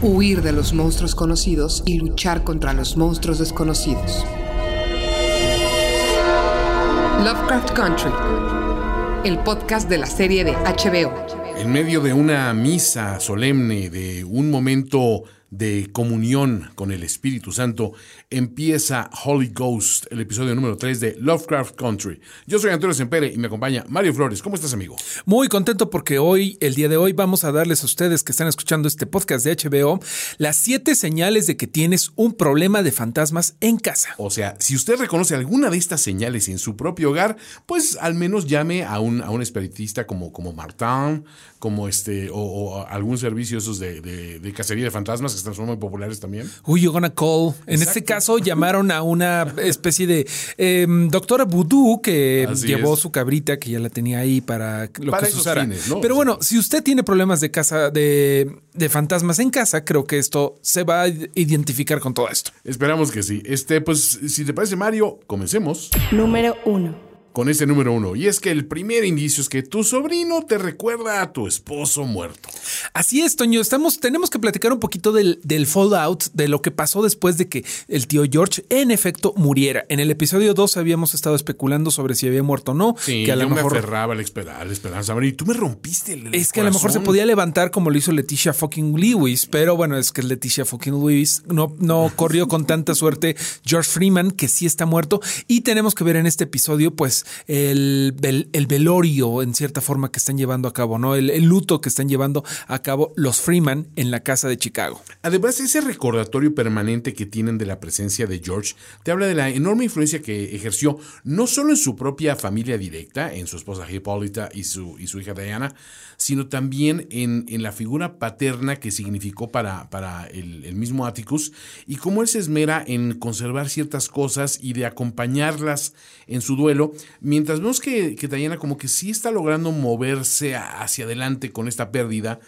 Huir de los monstruos conocidos y luchar contra los monstruos desconocidos. Lovecraft Country, el podcast de la serie de HBO. En medio de una misa solemne, de un momento de comunión con el Espíritu Santo, empieza Holy Ghost, el episodio número 3 de Lovecraft Country. Yo soy Antonio Sempere y me acompaña Mario Flores. ¿Cómo estás, amigo? Muy contento porque hoy, el día de hoy, vamos a darles a ustedes que están escuchando este podcast de HBO las siete señales de que tienes un problema de fantasmas en casa. O sea, si usted reconoce alguna de estas señales en su propio hogar, pues al menos llame a un, a un espiritista como, como Martin, como este, o, o algún servicio esos de, de, de cacería de fantasmas que están son muy populares también. Uy, you're gonna call. En este caso llamaron a una especie de eh, doctora vudú que Así llevó es. su cabrita que ya la tenía ahí para lo Para que se usara. fines, ¿no? Pero bueno, si usted tiene problemas de casa, de, de fantasmas en casa, creo que esto se va a identificar con todo esto. Esperamos que sí. Este, pues, si te parece, Mario, comencemos Número 1. Con este número uno. Y es que el primer indicio es que tu sobrino te recuerda a tu esposo muerto. Así es, Toño. Estamos, tenemos que platicar un poquito del, del fallout, de lo que pasó después de que el tío George en efecto muriera. En el episodio 2 habíamos estado especulando sobre si había muerto o no. Sí, que a yo lo mejor me aferraba a la, esperanza. Y tú me rompiste el, el Es que a lo mejor se podía levantar como lo hizo Leticia fucking Lewis, pero bueno, es que Leticia fucking Lewis no, no corrió con tanta suerte George Freeman, que sí está muerto. Y tenemos que ver en este episodio, pues, el, el, el velorio en cierta forma que están llevando a cabo, ¿no? El, el luto que están llevando a cabo los Freeman en la casa de Chicago. Además, ese recordatorio permanente que tienen de la presencia de George te habla de la enorme influencia que ejerció no solo en su propia familia directa, en su esposa Hipólita y su, y su hija Diana, sino también en, en la figura paterna que significó para, para el, el mismo Atticus y cómo él se esmera en conservar ciertas cosas y de acompañarlas en su duelo, mientras vemos que, que Diana como que sí está logrando moverse hacia adelante con esta pérdida.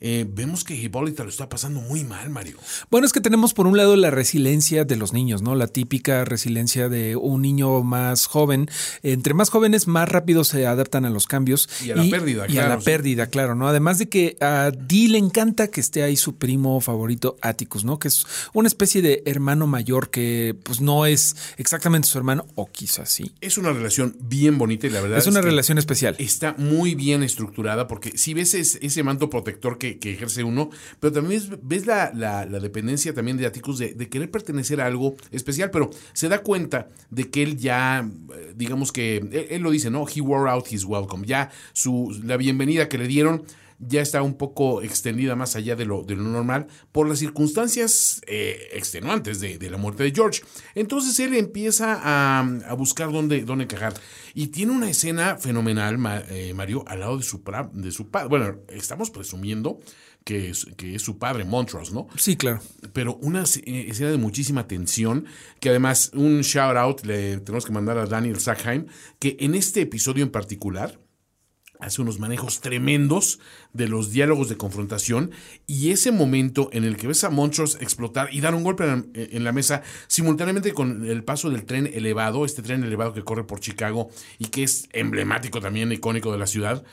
Eh, vemos que Hipólita lo está pasando muy mal, Mario. Bueno, es que tenemos por un lado la resiliencia de los niños, ¿no? La típica resiliencia de un niño más joven. Entre más jóvenes, más rápido se adaptan a los cambios. Y a la pérdida, Y claro, a la sí. pérdida, claro, ¿no? Además de que a Dee le encanta que esté ahí su primo favorito, Atticus, ¿no? Que es una especie de hermano mayor que, pues, no es exactamente su hermano, o quizás sí. Es una relación bien bonita y la verdad Es una que relación especial. Está muy bien estructurada porque si ves es- ese, manto protector que, que ejerce uno, pero también ves, la, la- dependencia también de Atticus de, de querer pertenecer a algo especial, pero se da cuenta de que él ya, eh, digamos que, él, él lo dice, ¿no? He wore out his welcome. Ya su, la bienvenida que le dieron ya está un poco extendida más allá de lo, de lo normal por las circunstancias eh, extenuantes de, de la muerte de George. Entonces él empieza a, a buscar dónde, dónde encajar. Y tiene una escena fenomenal, eh, Mario, al lado de su, de su padre. Bueno, estamos presumiendo que es, que es su padre, Montrose, ¿no? Sí, claro. pero una eh, escena de muchísima tensión, que además un shout out le tenemos que mandar a Daniel Sackheim, que en este episodio en particular hace unos manejos tremendos de los diálogos de confrontación y ese momento en el que ves a Montrose explotar y dar un golpe en la, en la mesa simultáneamente con el paso del tren elevado, este tren elevado que corre por Chicago y que es emblemático también, icónico de la ciudad,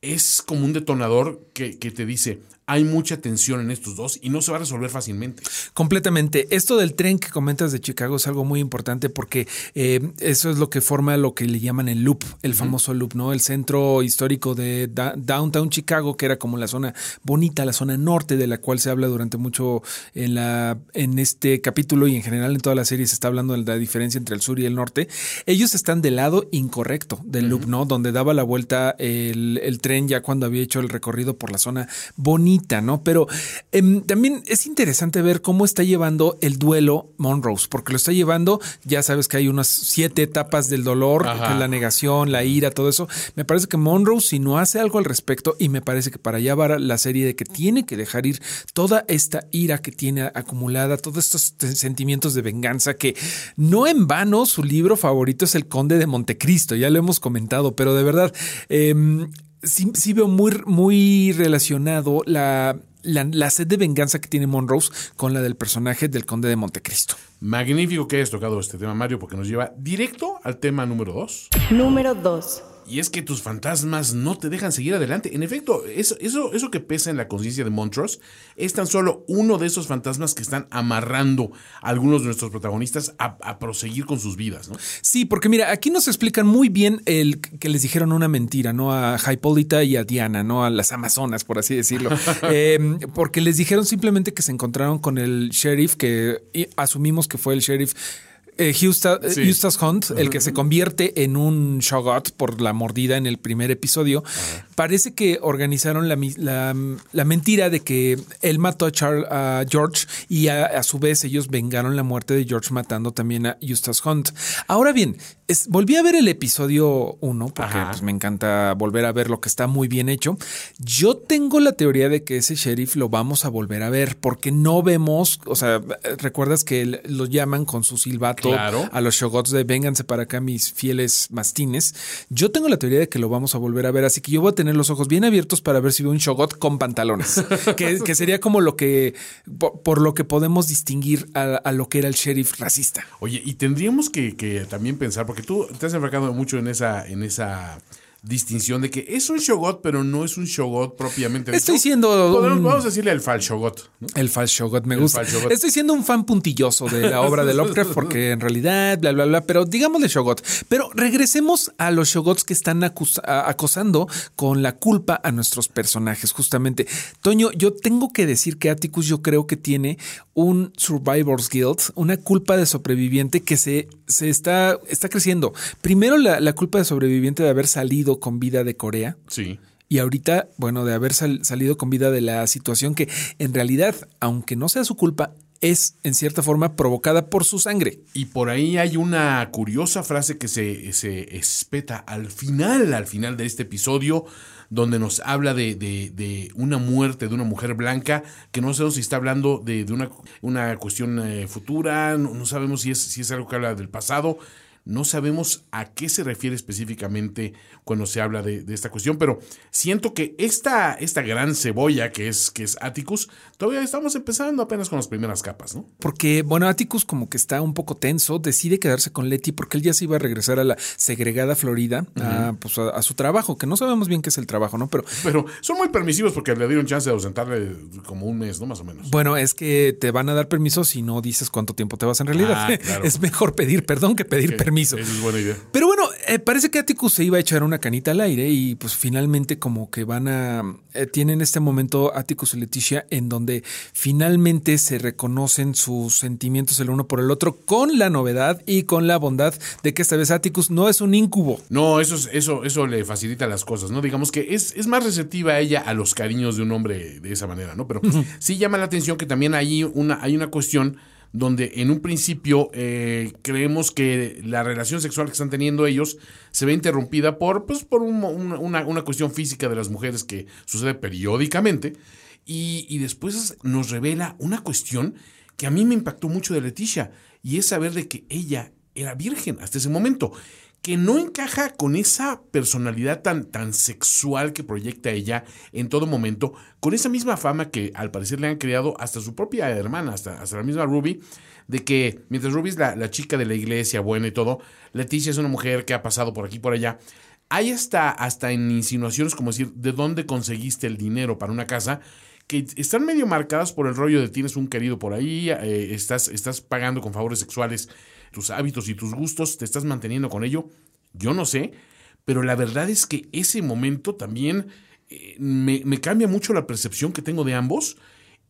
es como un detonador que, que te dice, hay mucha tensión en estos dos y no se va a resolver fácilmente. Completamente. Esto del tren que comentas de Chicago es algo muy importante porque eh, eso es lo que forma lo que le llaman el loop, el famoso loop, ¿no? El centro histórico de da- Downtown Chicago, que era como la zona bonita, la zona norte de la cual se habla durante mucho en, la, en este capítulo y en general en toda la serie se está hablando de la diferencia entre el sur y el norte. Ellos están del lado incorrecto del loop, ¿no? Donde daba la vuelta el, el tren ya cuando había hecho el recorrido por la zona bonita ¿no? Pero em, también es interesante ver cómo está llevando el duelo Monrose, porque lo está llevando, ya sabes que hay unas siete etapas del dolor, la negación, la ira, todo eso. Me parece que Monrose, si no hace algo al respecto, y me parece que para allá va la serie de que tiene que dejar ir toda esta ira que tiene acumulada, todos estos sentimientos de venganza, que no en vano su libro favorito es El Conde de Montecristo, ya lo hemos comentado, pero de verdad, em, sí, veo muy, muy relacionado la, la, sed de venganza que tiene Monrose con la del personaje del Conde de Montecristo. Magnífico que hayas tocado este tema, Mario, porque nos lleva directo al tema número 2. Número 2. Y es que tus fantasmas no te dejan seguir adelante. En efecto, eso, eso, eso que pesa en la conciencia de Montrose es tan solo uno de esos fantasmas que están amarrando a algunos de nuestros protagonistas a, proseguir con sus vidas, ¿no? Sí, porque mira, aquí nos explican muy bien el que les dijeron una mentira, ¿no? A Hipólita y a Diana, ¿no? A las Amazonas, por así decirlo. Em, porque les dijeron simplemente que se encontraron con el sheriff, que asumimos que fue el sheriff eh, Eustace, Hunt, el que se convierte en un Shogot por la mordida en el primer episodio, parece que organizaron la, mentira de que él mató a, George y a, su vez ellos vengaron la muerte de George matando también a Eustace Hunt. Ahora bien, volví a ver el episodio 1 porque pues, me encanta volver a ver lo que está muy bien hecho. Yo tengo la teoría de que ese sheriff lo vamos a volver a ver porque no vemos, o sea, recuerdas que lo llaman con su silbato a los shogots de vénganse para acá mis fieles mastines. Yo tengo la teoría de que lo vamos a volver a ver, así que yo voy a tener los ojos bien abiertos para ver si veo un shogot con pantalones, que, sería como lo que, por, lo que podemos distinguir a, lo que era el sheriff racista. Oye, y tendríamos que, que también pensar, porque tú te has enfracado mucho en esa, en esa distinción de que es un shogot, pero no es un shogot propiamente. Estoy siendo. vamos a decirle el fal shogot. El fal shogot, me gusta. Estoy siendo un fan puntilloso de la obra de Lovecraft porque en realidad, bla, bla, bla, pero digámosle shogot. Pero regresemos a los shogots que están acosando con la culpa a nuestros personajes, justamente. Toño, yo tengo que decir que Atticus yo creo que tiene un Survivor's Guild, una culpa de sobreviviente que se, se está, está creciendo. Primero la, la culpa de sobreviviente de haber salido con vida de Corea. Sí. Y ahorita, bueno, de haber salido con vida de la situación que en realidad, aunque no sea su culpa, es en cierta forma provocada por su sangre. Y por ahí hay una curiosa frase que se, se espeta al final, al final de este episodio, donde nos habla de, de, una muerte de una mujer blanca, que no sabemos si está hablando de, una, una, cuestión eh, futura, no, no, sabemos si es, si es algo que habla del pasado, no sabemos a qué se refiere específicamente cuando se habla de, esta cuestión, pero siento que esta, esta gran cebolla que es, que es Atticus, todavía estamos empezando apenas con las primeras capas, ¿no? Porque, bueno, Atticus como que está un poco tenso, decide quedarse con Letty porque él ya se iba a regresar a la segregada Florida, a, pues a, su trabajo, que no sabemos bien qué es el trabajo, ¿no? Pero, pero son muy permisivos porque le dieron chance de ausentarle como un mes, ¿no? Más o menos. Bueno, es que te van a dar permiso si no dices cuánto tiempo te vas en realidad. Ah, es mejor pedir perdón que pedir permiso es buena idea. Pero bueno, eh, parece que Atticus se iba a echar una canita al aire y pues finalmente como que van a... Eh, tienen este momento Atticus y Leticia en donde finalmente se reconocen sus sentimientos el uno por el otro con la novedad y con la bondad de que esta vez Atticus no es un incubo. No, eso, eso, eso le facilita las cosas, ¿no? Digamos que es, es más receptiva ella a los cariños de un hombre de esa manera, ¿no? Pero sí llama la atención que también hay una, hay una cuestión donde en un principio eh, creemos que la relación sexual que están teniendo ellos se ve interrumpida por, pues, por una, cuestión física de las mujeres que sucede periódicamente. Y, y, después nos revela una cuestión que a mí me impactó mucho de Leticia, y es saber de que ella era virgen hasta ese momento que no encaja con esa personalidad tan, tan sexual que proyecta ella en todo momento, con esa misma fama que al parecer le han creado hasta su propia hermana, hasta, hasta la misma Ruby, de que mientras Ruby es la, la, chica de la iglesia buena y todo, Leticia es una mujer que ha pasado por aquí y por allá. Hay hasta, hasta en insinuaciones como decir, ¿de dónde conseguiste el dinero para una casa? que están medio marcadas por el rollo de tienes un querido por ahí, eh, estás, estás pagando con favores sexuales tus hábitos y tus gustos, te estás manteniendo con ello, yo no sé, pero la verdad es que ese momento también eh, me, cambia mucho la percepción que tengo de ambos,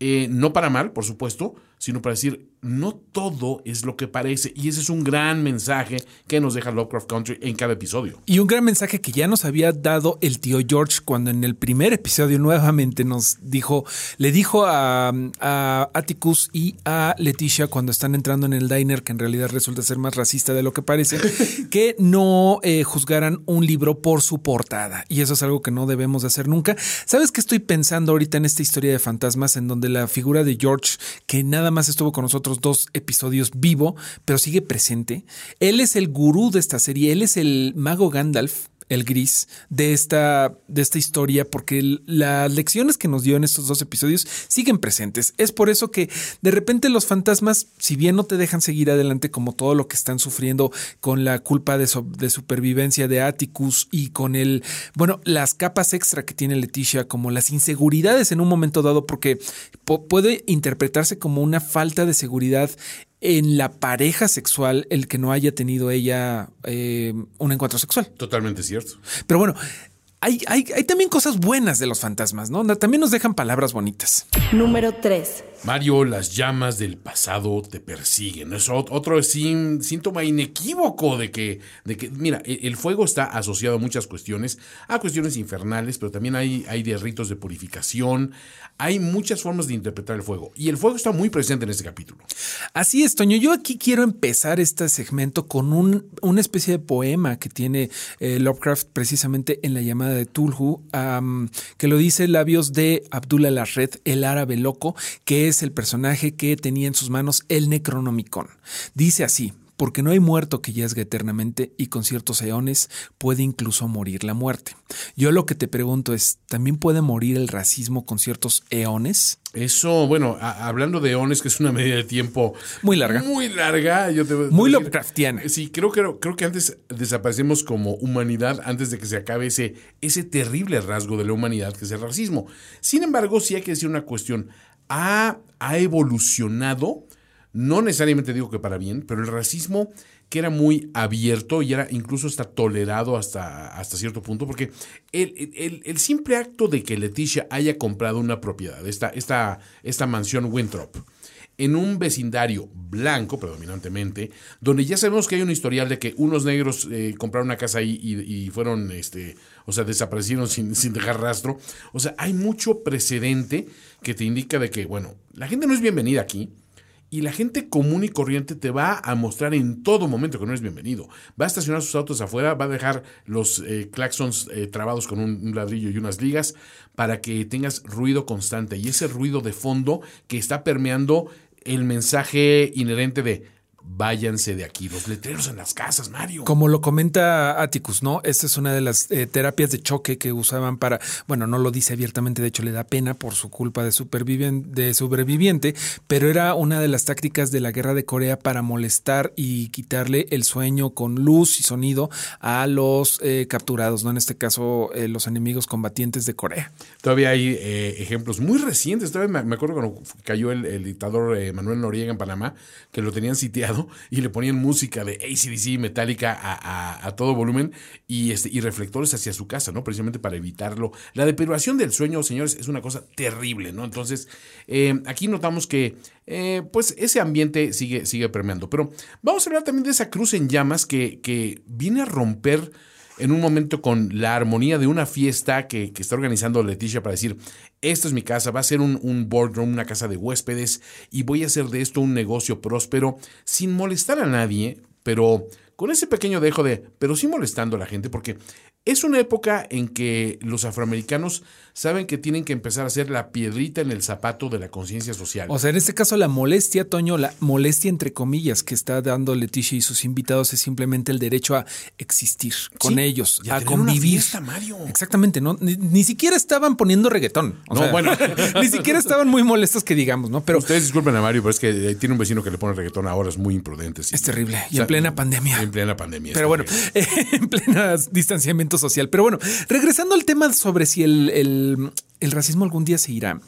eh, no para mal, por supuesto, sino para decir, no todo es lo que parece. Y ese es un gran mensaje que nos deja Lovecraft Country en cada episodio. Y un gran mensaje que ya nos había dado el tío George cuando en el primer episodio nuevamente nos dijo, le dijo a, a Atticus y a Leticia cuando están entrando en el diner, que en realidad resulta ser más racista de lo que parece, que no eh, juzgaran un libro por su portada. Y eso es algo que no debemos de hacer nunca. ¿Sabes qué estoy pensando ahorita en esta historia de fantasmas en donde la figura de George, que nada más estuvo con nosotros dos episodios vivo, pero sigue presente. Él es el gurú de esta serie, él es el mago Gandalf el gris de esta, de esta historia, porque las lecciones que nos dio en estos dos episodios siguen presentes. Es por eso que de repente los fantasmas, si bien no te dejan seguir adelante como todo lo que están sufriendo con la culpa de, de supervivencia de Atticus y con el, bueno, las capas extra que tiene Leticia, como las inseguridades en un momento dado, porque puede interpretarse como una falta de seguridad en la pareja sexual el que no haya tenido ella eh, un encuentro sexual. Totalmente cierto. Pero bueno, hay, hay, hay, también cosas buenas de los fantasmas, ¿no? También nos dejan palabras bonitas. Número 3. Mario, las llamas del pasado te persiguen. Es otro síntoma inequívoco de que, de que, mira, e, el fuego está asociado a muchas cuestiones, a cuestiones infernales, pero también hay, hay de ritos de purificación, hay muchas formas de interpretar el fuego. Y el fuego está muy presente en este capítulo. Así es, Toño. Yo aquí quiero empezar este segmento con un, una especie de poema que tiene eh, Lovecraft precisamente en la llamada de Tulhu, que lo dice labios de Abdullah Larred, el árabe loco, que es el personaje que tenía en sus manos el Necronomicon. Dice así porque no hay muerto que yazga eternamente y con ciertos eones puede incluso morir la muerte. Yo lo que te pregunto es, ¿también puede morir el racismo con ciertos eones? Eso, bueno, hablando de eones, que es una medida de tiempo muy larga. Muy larga. Yo te, muy Lovecraftiana. Sí, creo, creo, creo que antes desaparecemos como humanidad antes de que se acabe ese, ese terrible rasgo de la humanidad que es el racismo. Sin embargo, sí hay que decir una cuestión. Ha, ha evolucionado no necesariamente digo que para bien, pero el racismo que era muy abierto y era incluso está tolerado hasta, hasta cierto punto, porque el, simple acto de que Leticia haya comprado una propiedad, esta, esta, esta mansión Winthrop, en un vecindario blanco predominantemente, donde ya sabemos que hay un historial de que unos negros eh, compraron una casa ahí y, fueron, este, o sea, desaparecieron sin, sin, dejar rastro. O sea, hay mucho precedente que te indica de que, bueno, la gente no es bienvenida aquí y la gente común y corriente te va a mostrar en todo momento que no es bienvenido. Va a estacionar sus autos afuera, va a dejar los eh, claxons eh, trabados con un, ladrillo y unas ligas para que tengas ruido constante. Y ese ruido de fondo que está permeando el mensaje inherente de váyanse de aquí. Los letreros en las casas, Mario. Como lo comenta Atticus, ¿no? Esta es una de las eh, terapias de choque que usaban para, bueno, no lo dice abiertamente, de hecho le da pena por su culpa de, de sobreviviente, pero era una de las tácticas de la guerra de Corea para molestar y quitarle el sueño con luz y sonido a los eh, capturados, ¿no? En este caso, eh, los enemigos combatientes de Corea. Todavía hay ejemplos muy recientes. Todavía me, acuerdo cuando cayó el, el dictador Manuel Noriega en Panamá, que lo tenían sitiado y le ponían música de ACDC metálica a, todo volumen y, este, y reflectores hacia su casa, ¿no? Precisamente para evitarlo. La deprivación del sueño, señores, es una cosa terrible, ¿no? Entonces, eh, aquí notamos que eh, pues ese ambiente sigue, sigue premiando. Pero vamos a hablar también de esa cruz en llamas que, que viene a romper en un momento con la armonía de una fiesta que, está organizando Leticia para decir, esta es mi casa, va a ser un, un, boardroom, una casa de huéspedes, y voy a hacer de esto un negocio próspero sin molestar a nadie, pero con ese pequeño dejo de, pero sí molestando a la gente, porque es una época en que los afroamericanos saben que tienen que empezar a hacer la piedrita en el zapato de la conciencia social. O sea, en este caso la molestia, Toño, la molestia entre comillas que está dando Leticia y sus invitados es simplemente el derecho a existir con ellos, a, convivir. Mario. Exactamente, ¿no? Ni, siquiera estaban poniendo reggaetón. no, bueno. ni siquiera estaban muy molestos que digamos, ¿no? Pero Ustedes disculpen a Mario, pero es que eh, tiene un vecino que le pone reggaetón ahora, es muy imprudente. Es terrible. Y en plena pandemia. En plena pandemia. Pero bueno, en plena distanciamiento social. Pero bueno, regresando al tema sobre si el, racismo algún día se irá.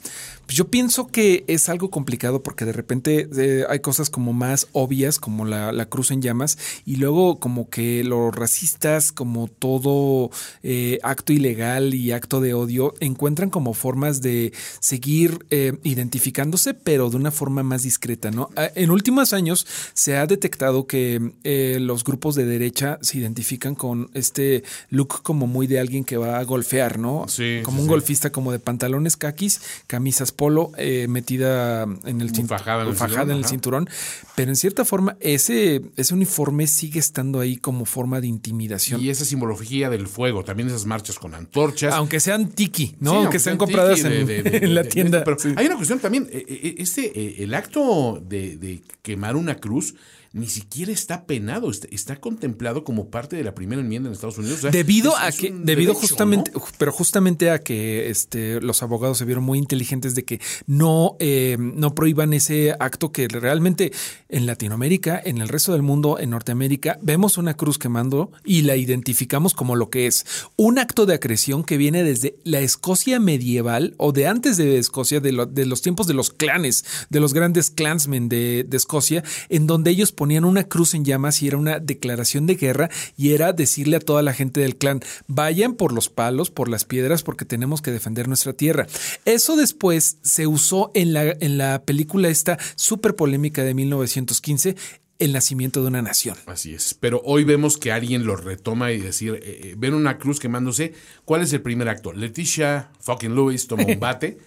Pues yo pienso que es algo complicado porque de repente eh, hay cosas como más obvias, como la, la, cruz en llamas, y luego como que los racistas, como todo eh, acto ilegal y acto de odio, encuentran como formas de seguir eh, identificándose, pero de una forma más discreta, ¿no? Ah, en últimos años se ha detectado que los grupos de derecha se identifican con este look como muy de alguien que va a golfear, ¿no? Sí, como sí, un sí. golfista como de pantalones caquis, camisas polo, eh, metida en el, Muy cin- fajada en el fajada cinturón, en el ajá. cinturón. Pero en cierta forma, ese, ese uniforme sigue estando ahí como forma de intimidación. Y esa simbología del fuego, también esas marchas con antorchas. Aunque sean tiki, ¿no? Sí, aunque sean sean compradas en, de- de- de- en la tienda. Pero Sí. hay una cuestión también, este, el acto de quemar una cruz ni siquiera está penado, está, está contemplado como parte de la primera enmienda en Estados Unidos. O sea, Debido es- a es que, debido derecho, justamente, ¿no? pero justamente a que este, los abogados se vieron muy inteligentes de que no, eh, no prohíban ese acto que realmente en Latinoamérica, en el resto del mundo, en Norteamérica, vemos una cruz quemando y la identificamos como lo que es un acto de acreción que viene desde la Escocia medieval o de antes de Escocia, de, lo- de los tiempos de los clanes, de los grandes clansmen de, de Escocia, en donde ellos ponían una cruz en llamas y era una declaración de guerra y era decirle a toda la gente del clan, vayan por los palos, por las piedras, porque tenemos que defender nuestra tierra. Eso después se usó en la, en la película esta súper polémica de 1915, El nacimiento de una nación. Así es. Pero hoy vemos que alguien lo retoma y decir, eh, eh, ven una cruz quemándose. ¿Cuál es el primer acto? Leticia fucking Lewis toma un bate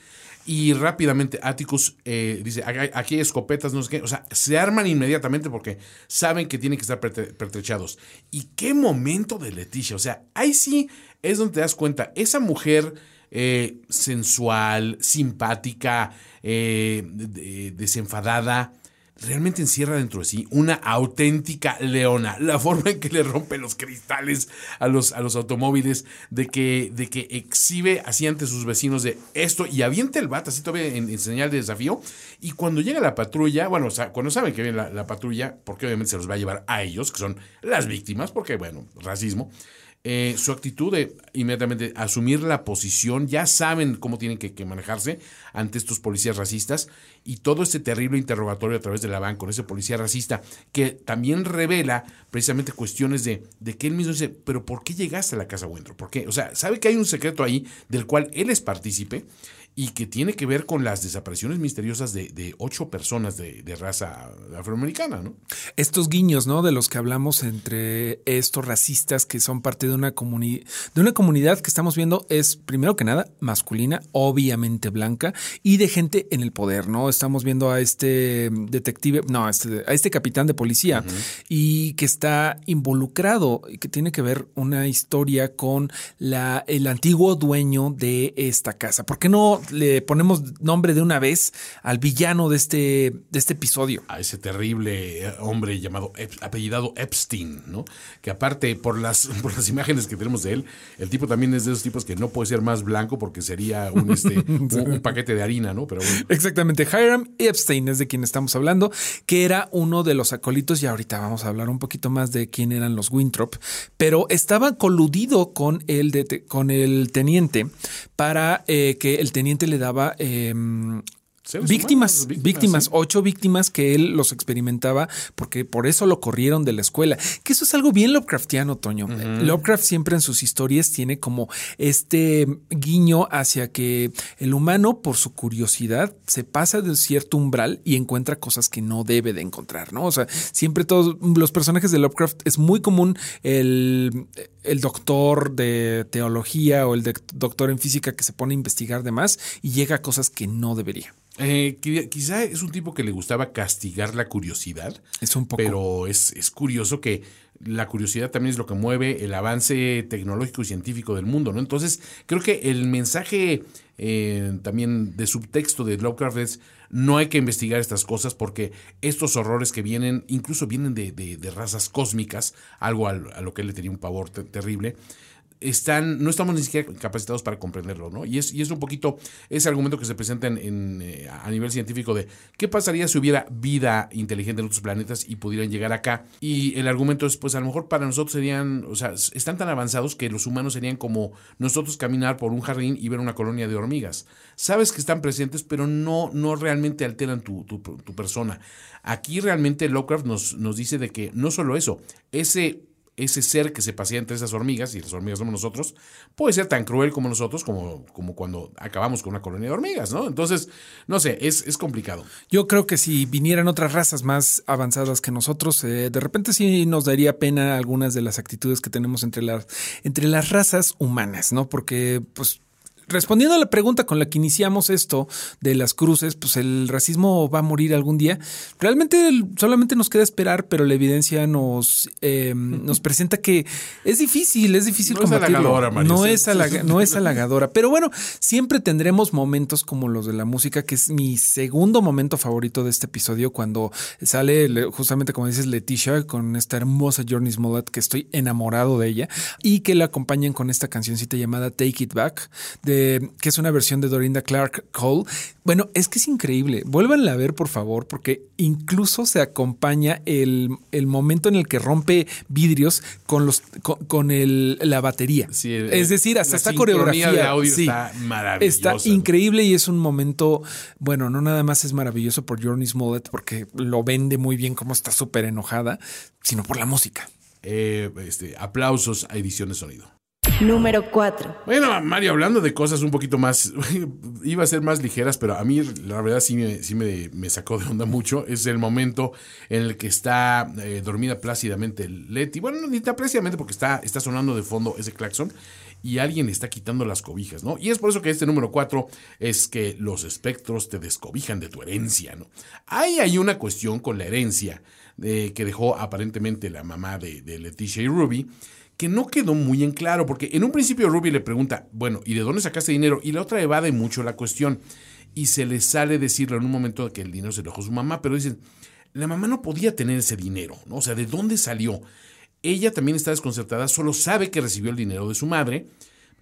y rápidamente Atticus eh, dice, "Aquí- hay escopetas, no sé qué. O sea, se arman inmediatamente porque saben que tienen que estar pertre- pertrechados. ¿Y qué momento de Leticia? O sea, ahí sí es donde te das cuenta, esa mujer eh, sensual, simpática, eh, de- de- desenfadada, realmente encierra dentro de sí una auténtica leona. La forma en que le rompe los cristales a los, a los automóviles, de que, de que exhibe así ante sus vecinos de esto y avienta el bat así todavía en, señal de desafío. Y cuando llega la patrulla, bueno, o sea, cuando saben que viene la, la patrulla, porque obviamente se los va a llevar a ellos, que son las víctimas, porque bueno, racismo. Eh, su actitud de inmediatamente asumir la posición, ya saben cómo tienen que, manejarse ante estos policías racistas y todo este terrible interrogatorio a través de la van con ese policía racista que también revela precisamente cuestiones de, de que él mismo dice, pero ¿por qué llegaste a la casa Wendro? ¿Por qué? O sea, sabe que hay un secreto ahí del cual él es partícipe y que tiene que ver con las desapariciones misteriosas de, de ocho personas de, de raza afroamericana, ¿no? estos guiños, ¿no? De los que hablamos entre estos racistas que son parte de una comunidad, de una comunidad que estamos viendo es primero que nada masculina, obviamente blanca y de gente en el poder, ¿no? Estamos viendo a este detective, no, a este, a este capitán de policía y que está involucrado y que tiene que ver una historia con la, el antiguo dueño de esta casa. ¿Por qué no le ponemos nombre de una vez al villano de este, de este episodio? a ese terrible eh, hombre llamado apellidado Epstein, ¿no? Que aparte por las por las imágenes que tenemos de él, el tipo también es de esos tipos que no puede ser más blanco porque sería un este un, un paquete de harina, ¿no? Pero bueno. Exactamente, Hiram Epstein es de quien estamos hablando, que era uno de los acólitos y ahorita vamos a hablar un poquito más de quién eran los Winthrop, pero estaba coludido con el, de- con el teniente para eh, que el teniente le daba... em, Víctimas, humanos, víctimas, víctimas, sí. ocho víctimas que él los experimentaba porque por eso lo corrieron de la escuela. Que eso es algo bien Lovecraftiano, Toño. Lovecraft siempre en sus historias tiene como este guiño hacia que el humano, por su curiosidad, se pasa de cierto umbral y encuentra cosas que no debe de encontrar, ¿no? O sea, siempre todos los personajes de Lovecraft es muy común el, el doctor de teología o el de- doctor en física que se pone a investigar de más y llega a cosas que no debería. Eh, qui- quizá es un tipo que le gustaba castigar la curiosidad. Es un poco. Pero es, es curioso que la curiosidad también es lo que mueve el avance tecnológico y científico del mundo, ¿no? Entonces, creo que el mensaje eh, también de subtexto de Lovecraft es no hay que investigar estas cosas porque estos horrores que vienen, incluso vienen de, de- de razas cósmicas, algo al- a, lo que él le tenía un pavor te- terrible, están, no estamos ni siquiera capacitados para comprenderlo, ¿no? Y es, y es un poquito ese argumento que se presenta en, eh, a nivel científico de qué pasaría si hubiera vida inteligente en otros planetas y pudieran llegar acá. Y el argumento es, pues a lo mejor para nosotros serían, o sea, están tan avanzados que los humanos serían como nosotros caminar por un jardín y ver una colonia de hormigas. Sabes que están presentes, pero no, no realmente alteran tu, tu, tu persona. Aquí realmente Lovecraft nos, nos dice de que no solo eso, ese ese ser que se pasea entre esas hormigas, y las hormigas somos nosotros, puede ser tan cruel como nosotros, como, como cuando acabamos con una colonia de hormigas, ¿no? Entonces, no sé, es, es complicado. Yo creo que si vinieran otras razas más avanzadas que nosotros, eh, de repente sí nos daría pena algunas de las actitudes que tenemos entre las, entre las razas humanas, ¿no? Porque, pues, respondiendo a la pregunta con la que iniciamos esto de las cruces, pues el racismo va a morir algún día. Realmente solamente nos queda esperar, pero la evidencia nos, eh, nos presenta que es difícil, es difícil no combatirlo. Es no, es no es halagadora. Pero bueno, siempre tendremos momentos como los de la música, que es mi segundo momento favorito de este episodio, cuando sale justamente como dices Leticia con esta hermosa Journey Smollett, que estoy enamorado de ella, y que la acompañan con esta cancioncita llamada Take It Back de que es una versión de Dorinda Clark Cole. Bueno, es que es increíble. Vuélvanla a ver, por favor, porque incluso se acompaña el, momento en el que rompe vidrios con los con, el, la batería. es decir, hasta esta coreografía de audio está maravillosa. Está increíble y es un momento, bueno, no nada más es maravilloso por Journey Smollett porque lo vende muy bien como está súper enojada, sino por la música. Eh, este, aplausos a Edición de Sonido. Número 4. Bueno, Mario, hablando de cosas un poquito más, iba a ser más ligeras, pero a mí la verdad sí me, sí me, sacó de onda mucho. Es el momento en el que está eh, dormida plácidamente Leti. Bueno, ni tan plácidamente porque está, está sonando de fondo ese claxon y alguien está quitando las cobijas, ¿no? Y es por eso que este número 4 es que los espectros te descobijan de tu herencia, ¿no? Ahí hay una cuestión con la herencia eh, que dejó aparentemente la mamá de, de Leticia y Ruby que no quedó muy en claro, porque en un principio Ruby le pregunta, bueno, ¿y de dónde sacaste dinero? Y la otra evade mucho la cuestión. Y se le sale decirlo en un momento que el dinero se lo dejó su mamá, pero dicen, la mamá no podía tener ese dinero, ¿no? O sea, ¿de dónde salió? Ella también está desconcertada, solo sabe que recibió el dinero de su madre,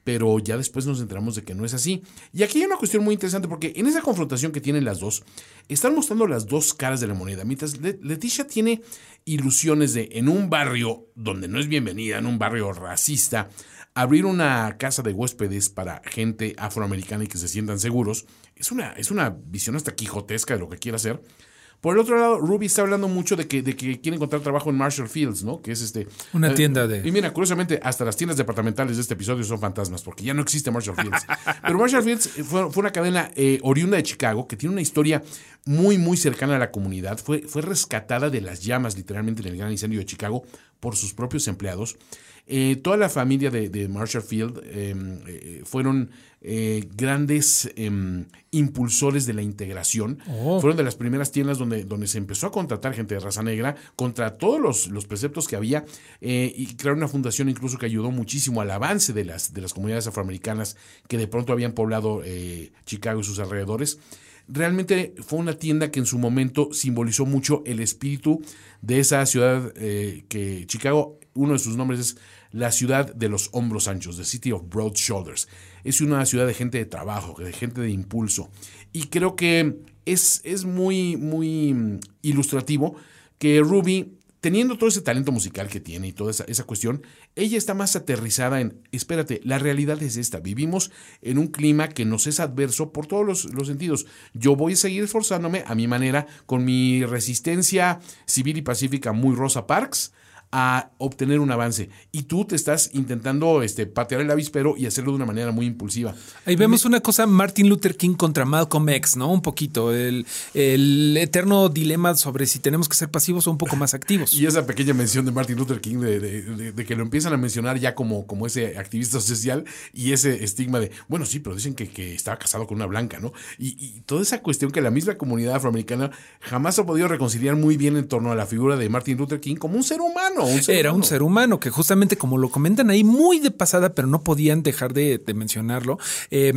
pero ya después nos enteramos de que no es así. Y aquí hay una cuestión muy interesante porque en esa confrontación que tienen las dos, están mostrando las dos caras de la moneda. Mientras Leticia tiene ilusiones de, en un barrio donde no es bienvenida, en un barrio racista, abrir una casa de huéspedes para gente afroamericana y que se sientan seguros, es una, es una visión hasta quijotesca de lo que quiere hacer. Por el otro lado, Ruby está hablando mucho de que, de que quiere encontrar trabajo en Marshall Fields, ¿no? Que es este. Una eh, tienda de. Y mira, curiosamente, hasta las tiendas departamentales de este episodio son fantasmas, porque ya no existe Marshall Fields. Pero Marshall Fields fue, una cadena eh, oriunda de Chicago que tiene una historia muy, muy cercana a la comunidad. Fue, fue rescatada de las llamas, literalmente, en el gran incendio de Chicago por sus propios empleados. Eh, toda la familia de, Marshall Field em, eh, fueron eh, grandes em, impulsores de la integración. Oh. Fueron de las primeras tiendas donde, donde se empezó a contratar gente de raza negra contra todos los, preceptos que había y crearon una fundación incluso que ayudó muchísimo al avance de las, de las comunidades afroamericanas que de pronto habían poblado Chicago y sus alrededores realmente fue una tienda que en su momento simbolizó mucho el espíritu de esa ciudad que Chicago, uno de sus nombres es la ciudad de los hombros anchos, the city of broad shoulders. Es una ciudad de gente de trabajo, de gente de impulso. Y creo que es, es muy, muy mm, ilustrativo que Ruby, teniendo todo ese talento musical que tiene y toda esa, cuestión, ella está más aterrizada en, espérate, la realidad es esta, vivimos en un clima que nos es adverso por todos los, los sentidos. Yo voy a seguir esforzándome a mi manera, con mi resistencia civil y pacífica muy Rosa Parks, a obtener un avance. Y tú te estás intentando este, patear el avispero y hacerlo de una manera muy impulsiva. Ahí vemos una cosa, Martin Luther King contra Malcolm X, ¿no? Un poquito, el, el eterno dilema sobre si tenemos que ser pasivos o un poco más activos. y esa pequeña mención de Martin Luther King de, que lo empiezan a mencionar ya como, como ese activista social y ese estigma de, bueno, sí, pero dicen que, que estaba casado con una blanca, ¿no? Y, y toda esa cuestión que la misma comunidad afroamericana jamás ha podido reconciliar muy bien en torno a la figura de Martin Luther King como un ser humano humano. un ser Era un ser humano que justamente como lo comentan ahí muy de pasada, pero no podían dejar de, de mencionarlo. eh,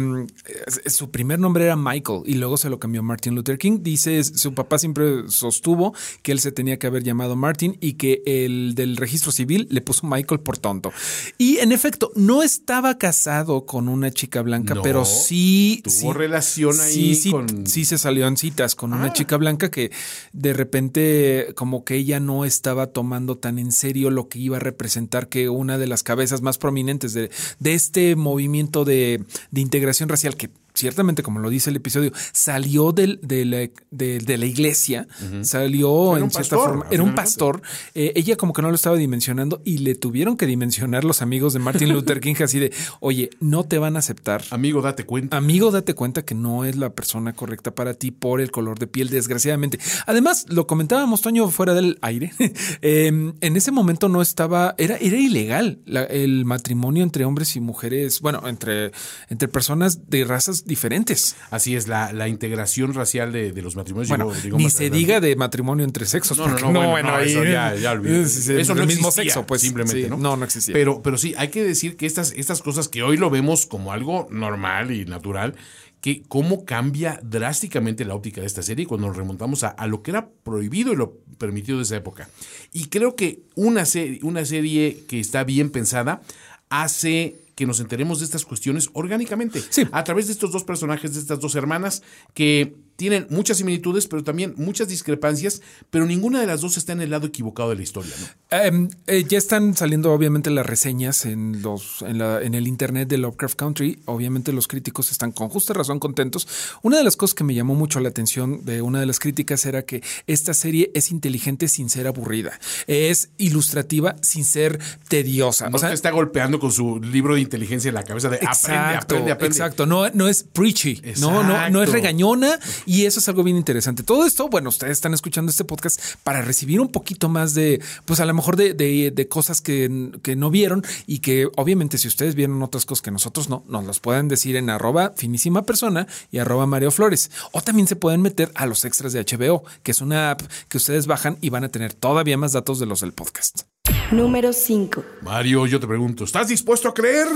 eh, su primer nombre era Michael y luego se lo cambió Martin Luther King. Dice, su papá siempre sostuvo que él se tenía que haber llamado Martin y que el del registro civil le puso Michael por tonto. Y en efecto, no estaba casado con una chica blanca, No, pero sí... tuvo sí- relación ahí sí, sí, con- sí se salió en citas con una Ah. chica blanca que de repente como que ella no estaba tomando tan en serio lo que iba a representar que una de las cabezas más prominentes de, de este movimiento de, de integración racial que ciertamente, como lo dice el episodio, salió del- de, la, de- de la iglesia, salió Era en cierta pastor, forma, era un pastor. Eh, ella como que no lo estaba dimensionando y le tuvieron que dimensionar los amigos de Martin Luther King así de, oye, no te van a aceptar. Amigo, date cuenta. Amigo, date cuenta que no es la persona correcta para ti por el color de piel, desgraciadamente. Además, lo comentábamos, Toño, fuera del aire. eh, en ese momento no estaba, era, era ilegal la- el matrimonio entre hombres y mujeres, bueno, entre, entre personas de razas diferentes. Así es, la, la integración racial de, de los matrimonios. Bueno, llegó- llegó ni se adelante. diga de matrimonio entre sexos. No, no, no, bueno, no, ahí- eso ya, ya olvidé. es- es Eso no del mismo existía, sexo, pues. simplemente, sí, ¿no? No, no existía. Pero, pero sí, hay que decir que estas, estas cosas que hoy lo vemos como algo normal y natural, que cómo cambia drásticamente la óptica de esta serie cuando nos remontamos a, a lo que era prohibido y lo permitido de esa época. Y creo que una serie, una serie que está bien pensada hace que nos enteremos de estas cuestiones orgánicamente. Sí. A través de estos dos personajes, de estas dos hermanas, que tienen muchas similitudes, pero también muchas discrepancias, pero ninguna de las dos está en el lado equivocado de la historia, ¿no? Eh, eh, ya están saliendo obviamente las reseñas en los en, la- en el internet de Lovecraft Country. Obviamente los críticos están con justa razón contentos. Una de las cosas que me llamó mucho la atención de una de las críticas era que esta serie es inteligente sin ser aburrida, es ilustrativa sin ser tediosa. No o sea, te está golpeando con su libro de inteligencia en la cabeza de Exacto, aprende, aprende, aprende. exacto. No, no es preachy, no, no, no es regañona y eso es algo bien interesante. Todo esto, bueno, ustedes están escuchando este podcast para recibir un poquito más de, pues a lo mejor de, de- cosas que, que no vieron y que obviamente si ustedes vieron otras cosas que nosotros no, nos las pueden decir en arroba finísima persona y arroba Mario Flores. O también se pueden meter a los extras de HBO, que es una app que ustedes bajan y van a tener todavía más datos de los del podcast. Número 5. Mario, yo te pregunto, ¿estás dispuesto a creer?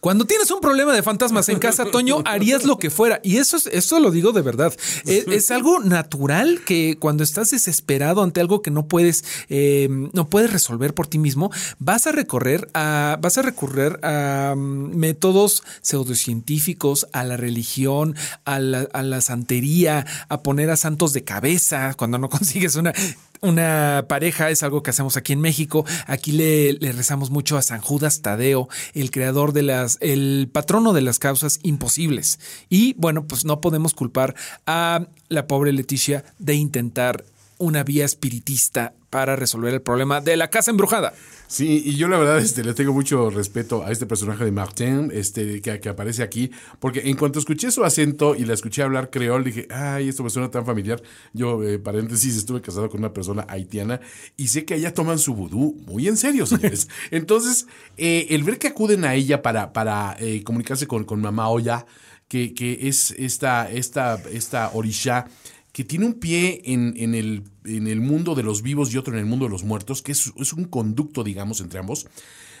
Cuando tienes un problema de fantasmas en casa, Toño, harías lo que fuera. Y eso, es, eso lo digo de verdad. Es, es algo natural que cuando estás desesperado ante algo que no puedes, eh, no puedes resolver por ti mismo, vas a recorrer a, vas a recurrir a mm, métodos pseudocientíficos, a la religión, a la, a la santería, a poner a santos de cabeza cuando no consigues una una pareja es algo que hacemos aquí en México. Aquí le, rezamos mucho a San Judas Tadeo, el creador de las, el patrono de las causas imposibles. Y bueno, pues no podemos culpar a la pobre Leticia de intentar una vía espiritista para resolver el problema de la casa embrujada. Sí, y yo la verdad este, le tengo mucho respeto a este personaje de Martin este, que, que aparece aquí, porque en cuanto escuché su acento y la escuché hablar creol, dije, ay, esto me suena tan familiar. Yo, eh, paréntesis, estuve casado con una persona haitiana y sé que allá toman su vudú muy en serio, señores. Entonces, eh, el ver que acuden a ella para, para eh, comunicarse con, con Mamá Oya, que, que es esta, esta, esta orisha que tiene un pie en, el, en el mundo de los vivos y otro en el mundo de los muertos, que es, un conducto, digamos, entre ambos.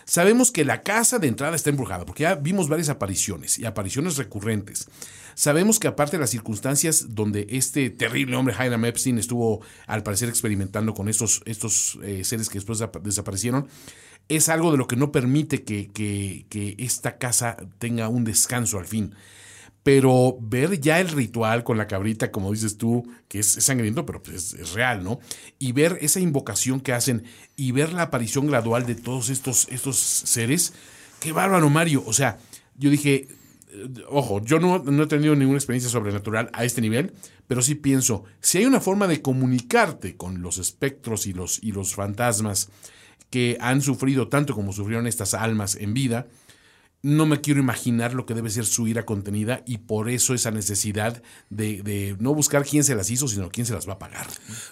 Sabemos que la casa de entrada está embrujada, porque ya vimos varias apariciones y apariciones recurrentes. Sabemos que aparte de las circunstancias donde este terrible hombre, Hiram Epstein, estuvo al parecer experimentando con estos, estos eh, seres que después desa- desaparecieron, es algo de lo que no permite que, que- que esta casa tenga un descanso al fin. Pero ver ya el ritual con la cabrita, como dices tú, que es, sangriento, pero pues es, es real, ¿no? Y ver esa invocación que hacen y ver la aparición gradual de todos estos, estos seres, qué bárbaro, Mario. O sea, yo dije, eh, ojo, yo no, no he tenido ninguna experiencia sobrenatural a este nivel, pero sí pienso, si hay una forma de comunicarte con los espectros y los, y los fantasmas que han sufrido tanto como sufrieron estas almas en vida, no me quiero imaginar lo que debe ser su ira contenida y por eso esa necesidad de, de, no buscar quién se las hizo, sino quién se las va a pagar.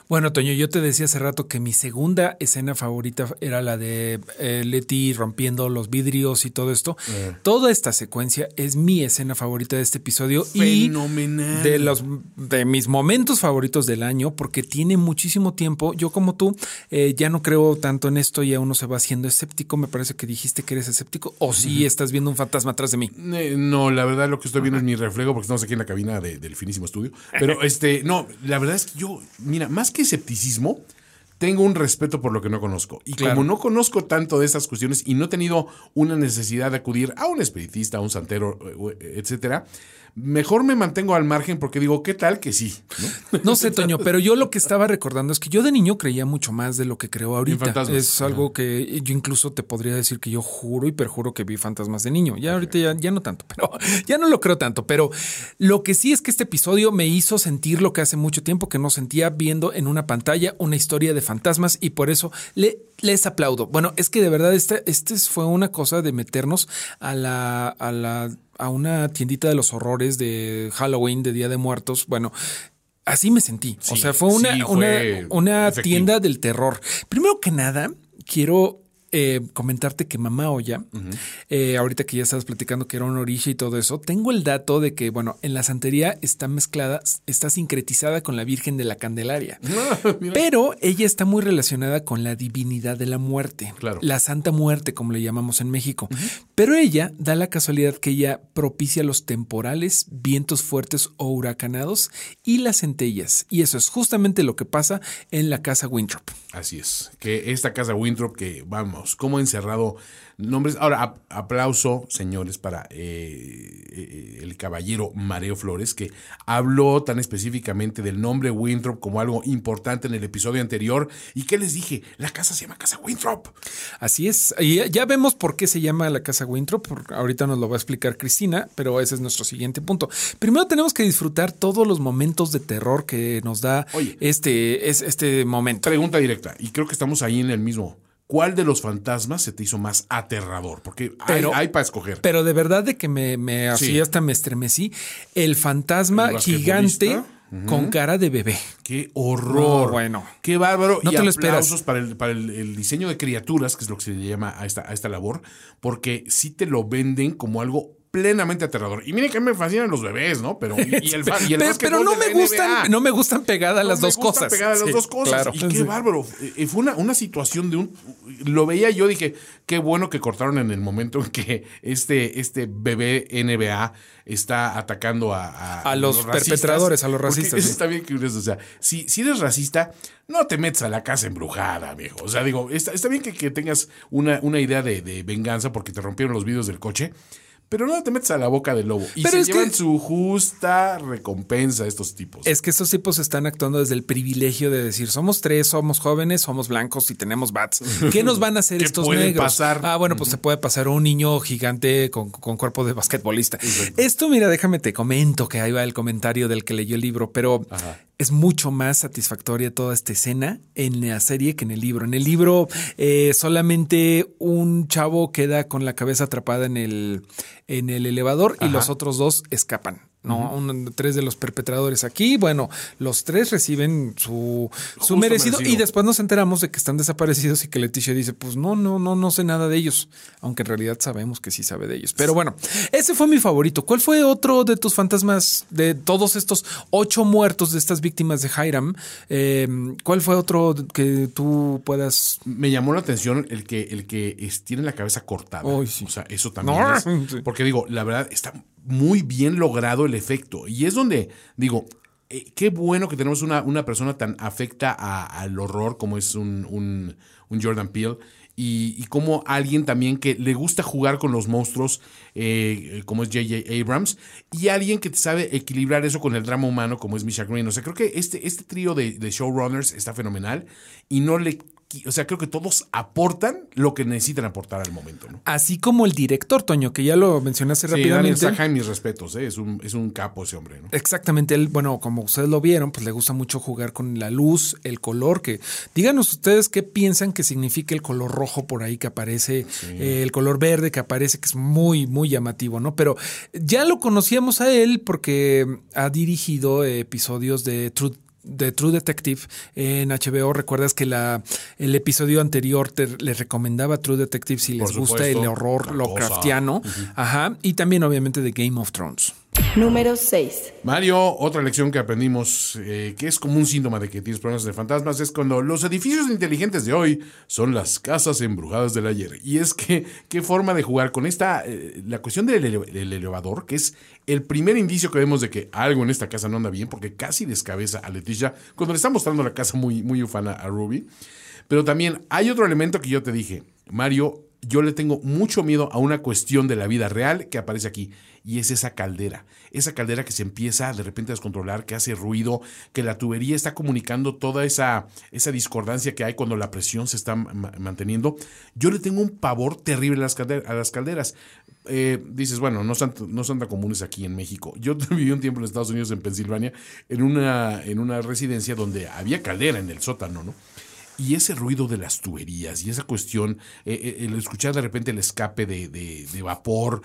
Bueno, Toño, yo te decía hace rato que mi segunda escena favorita era la de eh, Leti rompiendo los vidrios y todo esto. Eh. Toda esta secuencia es mi escena favorita de este episodio Fenomenal. y de los de mis momentos favoritos del año porque tiene muchísimo tiempo. Yo como tú eh, ya no creo tanto en esto y a uno se va haciendo escéptico. Me parece que dijiste que eres escéptico o si sí estás viendo un fantasma atrás de mí. Eh, no, la verdad lo que estoy viendo es mi reflejo porque estamos aquí en la cabina del finísimo estudio. Pero este, no, la verdad es que yo, mira, más que escepticismo, tengo un respeto por lo que no conozco. Y como no conozco tanto de estas cuestiones y no he tenido una necesidad de acudir a un espiritista, a un santero, eh, etcétera, mejor me mantengo al margen porque digo, ¿qué tal que sí? No, no sé, Toño, pero yo lo que estaba recordando es que yo de niño creía mucho más de lo que creo ahorita. Es algo que yo incluso te podría decir que yo juro y perjuro que vi fantasmas de niño. Ya ahorita ya, ya no tanto, pero ya no lo creo tanto. Pero lo que sí es que este episodio me hizo sentir lo que hace mucho tiempo que no sentía viendo en una pantalla una historia de fantasmas y por eso le, les aplaudo. Bueno, es que de verdad este, este fue una cosa de meternos a la, a la a una tiendita de los horrores de Halloween, de Día de Muertos. Bueno, así me sentí. o sea, fue una, una, una tienda del terror. Primero que nada, quiero eh, comentarte que Mamá Olla, eh, ahorita que ya estabas platicando que era un origen y todo eso, tengo el dato de que, bueno, en la santería está mezclada, está sincretizada con la Virgen de la Candelaria. Ah, pero ella está muy relacionada con la divinidad de la muerte, la Santa Muerte, como le llamamos en México. Pero ella da la casualidad que ella propicia los temporales, vientos fuertes o huracanados y las centellas. Y eso es justamente lo que pasa en la casa Winthrop. Así es, que esta casa Winthrop que vamos como encerrado nombres. Ahora, aplauso, señores, para eh, eh, el caballero Mareo Flores, que habló tan específicamente del nombre Winthrop como algo importante en el episodio anterior. ¿Y qué les dije? La casa se llama Casa Winthrop. Así es. Y ya vemos por qué se llama la Casa Winthrop. Ahorita nos lo va a explicar Cristina, pero ese es nuestro siguiente punto. Primero tenemos que disfrutar todos los momentos de terror que nos da este, es, este momento. Pregunta directa, y creo que estamos ahí en el mismo. ¿Cuál de los fantasmas se te hizo más aterrador? Porque hay, para escoger. Pero de verdad de que me, me así hasta me estremecí. El fantasma gigante con cara de bebé. Qué horror. bueno. Qué bárbaro. No te lo esperas. para, el, para el, diseño de criaturas, que es lo que se llama a esta, a esta labor, porque sí te lo venden como algo plenamente aterrador. Y miren que me fascinan los bebés, ¿no? Pero, y, el, pero, no me gustan, no me gustan pegadas las dos cosas. Pegadas las dos cosas. Y qué bárbaro. Y fue una, una situación de un. Lo veía yo, dije, qué bueno que cortaron en el momento en que este, este bebé NBA está atacando a, a, los, perpetradores, a los racistas. Está bien curioso. O sea, si, si eres racista, no te metas a la casa embrujada, viejo. O sea, digo, está, está bien que, que tengas una, una idea de, de venganza porque te rompieron los vidrios del coche pero no te metes a la boca del lobo. Y se llevan su justa recompensa estos tipos. Es que estos tipos están actuando desde el privilegio de decir, somos tres, somos jóvenes, somos blancos y tenemos bats. ¿Qué nos van a hacer estos puede pasar? Ah, bueno, pues se puede pasar un niño gigante con, cuerpo de basquetbolista. Esto, mira, déjame te comento que ahí va el comentario del que leyó el libro, pero es mucho más satisfactoria toda esta escena en la serie que en el libro. En el libro eh, solamente un chavo queda con la cabeza atrapada en el, en el elevador y los otros dos escapan. ¿No? tres de los perpetradores aquí. Bueno, los tres reciben su, su merecido, y después nos enteramos de que están desaparecidos y que Leticia dice, pues no, no, no, no sé nada de ellos, aunque en realidad sabemos que sí sabe de ellos. Pero bueno, ese fue mi favorito. ¿Cuál fue otro de tus fantasmas de todos estos ocho muertos de estas víctimas de Hiram? Em, ¿Cuál fue otro que tú puedas? Me llamó la atención el que, el que tiene la cabeza cortada. O sea, eso también es, Porque digo, la verdad está muy bien logrado el efecto. Y es donde digo, eh, qué bueno que tenemos una, una persona tan afecta al horror como es un, un, Jordan Peele. Y, como alguien también que le gusta jugar con los monstruos, eh, como es J.J. Abrams, y alguien que sabe equilibrar eso con el drama humano, como es Misha Green. O sea, creo que este, este trío de, de showrunners está fenomenal y no le o sea, creo que todos aportan lo que necesitan aportar al momento. ¿no? Así como el director, Toño, que ya lo mencionaste Sí, rápidamente. Daniel mis respetos, ¿eh? es, un, es un capo ese hombre. ¿no? Exactamente, él, bueno, como ustedes lo vieron, pues le gusta mucho jugar con la luz, el color, que díganos ustedes qué piensan que significa el color rojo por ahí que aparece, eh, el color verde que aparece, que es muy, muy llamativo, ¿no? Pero ya lo conocíamos a él porque ha dirigido episodios de True de True Detective en HBO. Recuerdas que la, el episodio anterior te, les recomendaba True Detective si les gusta el horror Lovecraftiano. Ajá. Y también, obviamente, de Game of Thrones. Número 6. Mario, otra lección que aprendimos, eh, que es como un síntoma de que tienes problemas de fantasmas, es cuando los edificios inteligentes de hoy son las casas embrujadas del ayer. Y es que, qué forma de jugar con esta, eh, la cuestión del, ele- del elevador, que es el primer indicio que vemos de que algo en esta casa no anda bien, porque casi descabeza a Leticia cuando le está mostrando la casa muy, muy ufana a Ruby. Pero también hay otro elemento que yo te dije, Mario, yo le tengo mucho miedo a una cuestión de la vida real que aparece aquí, y es esa caldera. Esa caldera que se empieza de repente a descontrolar, que hace ruido, que la tubería está comunicando toda esa, esa discordancia que hay cuando la presión se está ma- manteniendo. Yo le tengo un pavor terrible a las, a las calderas. Eh, dices, bueno, no son, no son tan comunes aquí en México. Yo viví un tiempo en Estados Unidos, en Pensilvania, en una, en una residencia donde había caldera en el sótano, ¿no? Y ese ruido de las tuberías y esa cuestión, eh, eh, el escuchar de repente el escape de, de- de vapor,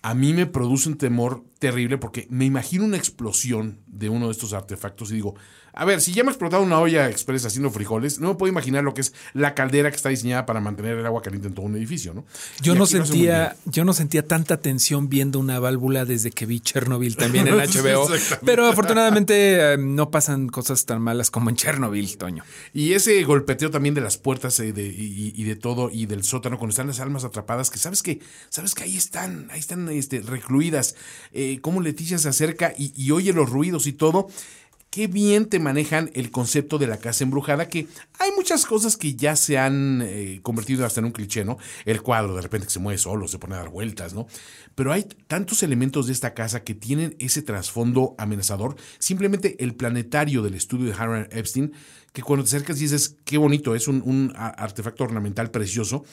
a mí me produce un temor terrible porque me imagino una explosión de uno de estos artefactos y digo, a ver, si ya me ha explotado una olla express haciendo frijoles, no me puedo imaginar lo que es la caldera que está diseñada para mantener el agua caliente en todo un edificio, ¿no? Yo Y no sentía, yo no sentía tanta tensión viendo una válvula desde que vi Chernobyl también en HBO. Pero afortunadamente eh, no pasan cosas tan malas como en Chernobyl, Toño. Y ese golpeteo también de las puertas eh, de- y, y de todo y del sótano cuando están las almas atrapadas, que sabes que, sabes que ahí están, ahí están este, recluidas. Eh, cómo Leticia se acerca y, y oye los ruidos y todo. Qué bien te manejan el concepto de la casa embrujada, que hay muchas cosas que ya se han eh, convertido hasta en un cliché, ¿no? El cuadro de repente se mueve solo, se pone a dar vueltas, ¿no? Pero hay tantos elementos de esta casa que tienen ese trasfondo amenazador. Simplemente el planetario del estudio de Harry Epstein, que cuando te acercas dices, qué bonito, es un, artefacto ornamental precioso.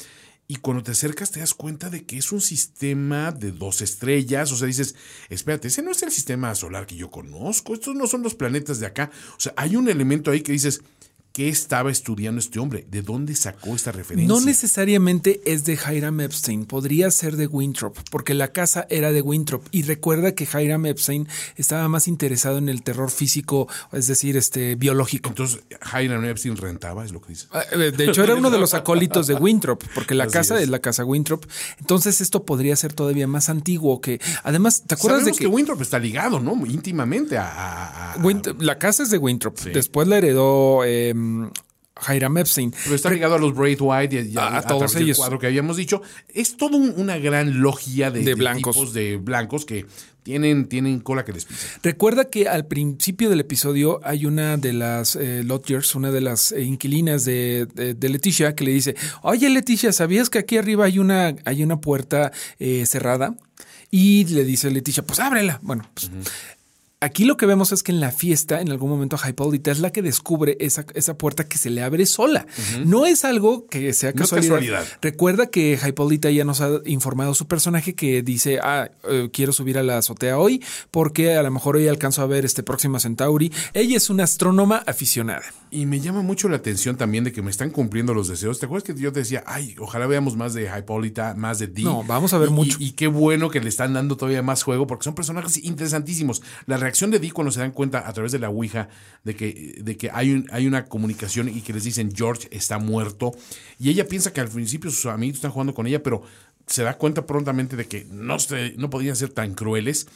Y cuando te acercas te das cuenta de que es un sistema de dos estrellas. O sea, dices, espérate, ese no es el sistema solar que yo conozco. Estos no son los planetas de acá. O sea, hay un elemento ahí que dices, ¿qué estaba estudiando este hombre? ¿De dónde sacó esta referencia? No necesariamente es de Hiram Epstein, podría ser de Winthrop, porque la casa era de Winthrop. Y recuerda que Hiram Epstein estaba más interesado en el terror físico, es decir, este biológico. Entonces, Hiram Epstein rentaba, es lo que dice. Ah, eh, De hecho, era uno de los acólitos de Winthrop, porque la Así casa es. es. la casa Winthrop. Entonces, esto podría ser todavía más antiguo que. Además, ¿te acuerdas Sabemos de que, que, Winthrop está ligado, ¿no? Íntimamente a... a- la casa es de Winthrop? Después la heredó eh, Hiram Epstein. Pero está ligado a los Braid White y, y A- a a, todos ellos. cuadro que habíamos dicho. Es toda un- una gran logia de, De blancos. tipos de blancos que tienen, tienen cola que les pisa. Recuerda que al principio del episodio hay una de las eh, lodgers, una de las eh, inquilinas de, de- de Leticia, que le dice: Oye, Leticia, ¿sabías que aquí arriba hay una, hay una puerta eh, cerrada? Y le dice Leticia: Pues ábrela. Bueno, pues. Aquí lo que vemos es que en la fiesta, en algún momento, Hipólita es la que descubre esa, esa puerta que se le abre sola. No es algo que sea No es casualidad. casualidad. Recuerda que Hipólita ya nos ha informado su personaje que dice, ah, eh, quiero subir a la azotea hoy porque a lo mejor hoy alcanzo a ver este próximo Centauri. Ella es una astrónoma aficionada. Y me llama mucho la atención también de que me están cumpliendo los deseos. ¿Te acuerdas que yo te decía, ay, ojalá veamos más de Hipólita, más de Dee? No, vamos a ver Y- mucho. Y, y qué bueno que le están dando todavía más juego porque son personajes interesantísimos. La reacción de Dee cuando se dan cuenta a través de la Ouija de que, de que hay, un- hay una comunicación y que les dicen George está muerto. Y ella piensa que al principio sus amigos están jugando con ella, pero se da cuenta prontamente de que no, se- no podían ser tan crueles.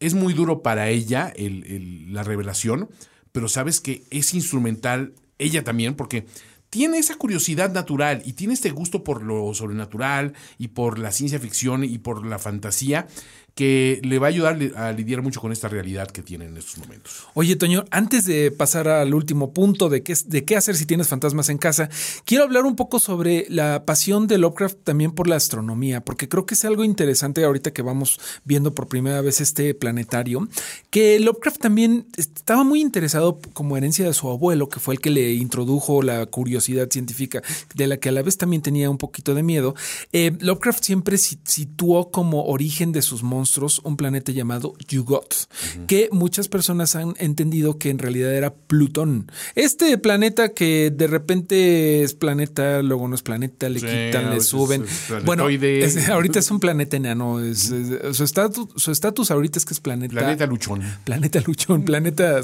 Es muy duro para ella el- el- la revelación, pero sabes que es instrumental ella también porque tiene esa curiosidad natural y tiene este gusto por lo sobrenatural y por la ciencia ficción y por la fantasía que le va a ayudar a lidiar mucho con esta realidad que tiene en estos momentos. Oye, Toño, antes de pasar al último punto de qué, de qué hacer si tienes fantasmas en casa, quiero hablar un poco sobre la pasión de Lovecraft también por la astronomía, porque creo que es algo interesante ahorita que vamos viendo por primera vez este planetario, que Lovecraft también estaba muy interesado como herencia de su abuelo, que fue el que le introdujo la curiosidad científica, de la que a la vez también tenía un poquito de miedo. Eh, Lovecraft siempre situó como origen de sus monstruos un planeta llamado Yugoth, que muchas personas han entendido que en realidad era Plutón. Este planeta que de repente es planeta, luego no es planeta, le quitan, le suben. bueno, ahorita es un planeta enano. su estatus su estatus ahorita es que es planeta. Planeta luchón. Planeta luchón, planeta.